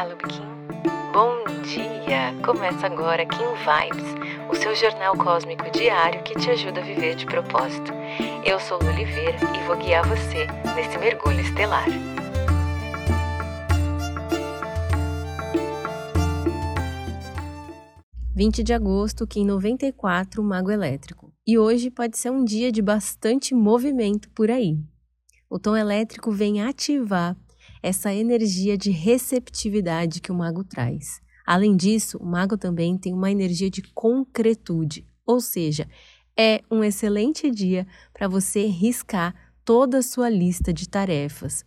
Olá, Lubikin. Bom dia! Começa agora Kim Vibes, o seu jornal cósmico diário que te ajuda a viver de propósito. Eu sou Lu Oliveira e vou guiar você nesse mergulho estelar. Vinte de agosto, Kim 94, Mago Elétrico. E hoje pode ser um dia de bastante movimento por aí. O tom elétrico vem ativar essa energia de receptividade que o mago traz. Além disso, o mago também tem uma energia de concretude, ou seja, é um excelente dia para você riscar toda a sua lista de tarefas.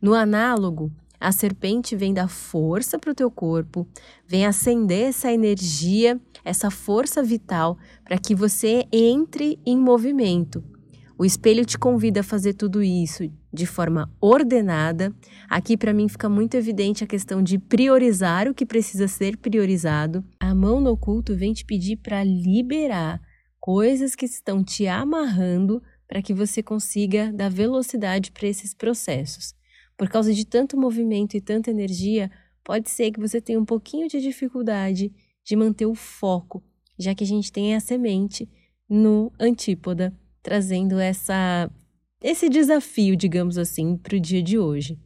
No análogo, a serpente vem dar força para o teu corpo, vem acender essa energia, essa força vital para que você entre em movimento. O espelho te convida a fazer tudo isso de forma ordenada. Aqui, para mim, fica muito evidente a questão de priorizar o que precisa ser priorizado. A mão no oculto vem te pedir para liberar coisas que estão te amarrando para que você consiga dar velocidade para esses processos. Por causa de tanto movimento e tanta energia, pode ser que você tenha um pouquinho de dificuldade de manter o foco, já que a gente tem a semente no antípoda trazendo essa esse desafio, digamos assim, para o dia de hoje.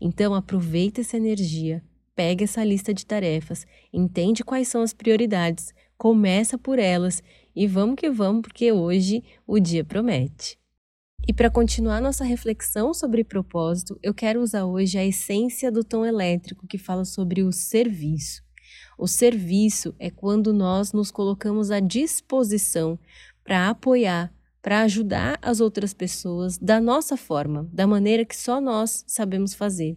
Então, aproveita essa energia, pega essa lista de tarefas, entende quais são as prioridades, começa por elas e vamos que vamos, porque hoje o dia promete. E para continuar nossa reflexão sobre propósito, eu quero usar hoje a essência do tom elétrico que fala sobre o serviço. O serviço é quando nós nos colocamos à disposição para apoiar, para ajudar as outras pessoas da nossa forma, da maneira que só nós sabemos fazer.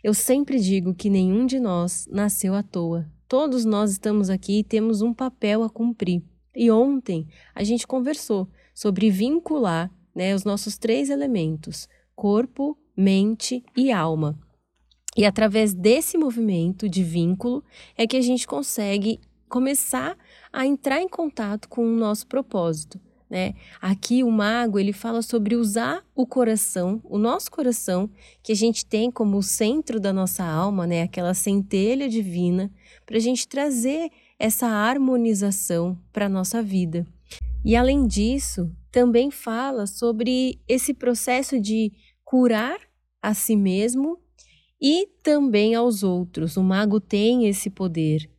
Eu sempre digo que nenhum de nós nasceu à toa. Todos nós estamos aqui e temos um papel a cumprir. E ontem a gente conversou sobre vincular né, os nossos três elementos: corpo, mente e alma. E através desse movimento de vínculo é que a gente consegue começar a entrar em contato com o nosso propósito. Né? Aqui o mago ele fala sobre usar o coração, o nosso coração, que a gente tem como o centro da nossa alma, né? aquela centelha divina, para a gente trazer essa harmonização para a nossa vida. E além disso, também fala sobre esse processo de curar a si mesmo e também aos outros. O mago tem esse poder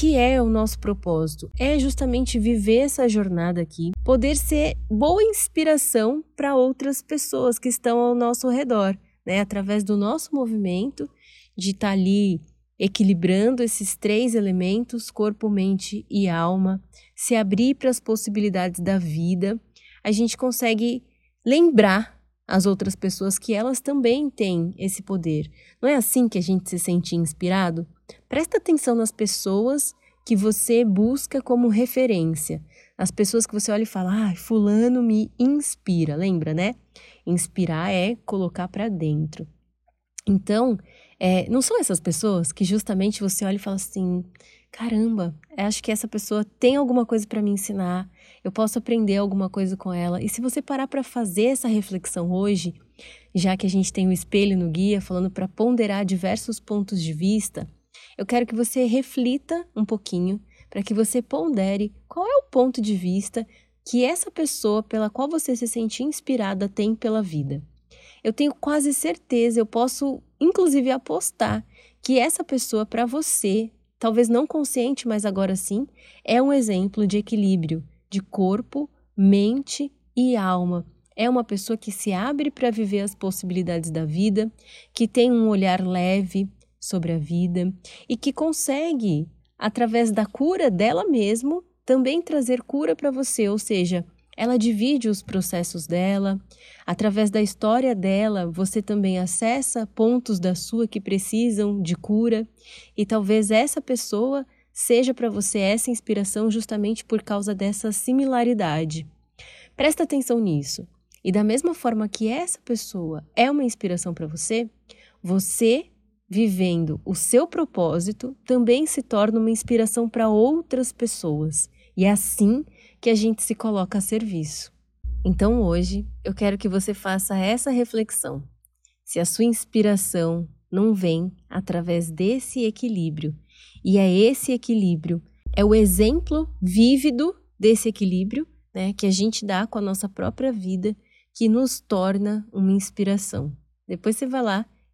que é o nosso propósito? É justamente viver essa jornada aqui, poder ser boa inspiração para outras pessoas que estão ao nosso redor, né? Através do nosso movimento de estar tá ali equilibrando esses três elementos, corpo, mente e alma, se abrir para as possibilidades da vida, a gente consegue lembrar as outras pessoas que elas também têm esse poder. Não é assim que a gente se sente inspirado? Presta atenção nas pessoas que você busca como referência. As pessoas que você olha e fala, ah, fulano me inspira, lembra, né? Inspirar é colocar para dentro. Então, é, não são essas pessoas que justamente você olha e fala assim, caramba, acho que essa pessoa tem alguma coisa para me ensinar, eu posso aprender alguma coisa com ela. E se você parar para fazer essa reflexão hoje, já que a gente tem o espelho no guia falando para ponderar diversos pontos de vista, eu quero que você reflita um pouquinho para que você pondere qual é o ponto de vista que essa pessoa pela qual você se sente inspirada tem pela vida. Eu tenho quase certeza, eu posso inclusive apostar que essa pessoa para você, talvez não consciente, mas agora sim, é um exemplo de equilíbrio de corpo, mente e alma. É uma pessoa que se abre para viver as possibilidades da vida, que tem um olhar leve, sobre a vida e que consegue, através da cura dela mesma, também trazer cura para você, ou seja, ela divide os processos dela, através da história dela, você também acessa pontos da sua que precisam de cura, e talvez essa pessoa seja para você essa inspiração justamente por causa dessa similaridade. Presta atenção nisso. E da mesma forma que essa pessoa é uma inspiração para você, você vivendo o seu propósito também se torna uma inspiração para outras pessoas. E é assim que a gente se coloca a serviço. Então hoje eu quero que você faça essa reflexão. Se a sua inspiração não vem através desse equilíbrio. E é esse equilíbrio, é o exemplo vívido desse equilíbrio, né, que a gente dá com a nossa própria vida, que nos torna uma inspiração. Depois você vai lá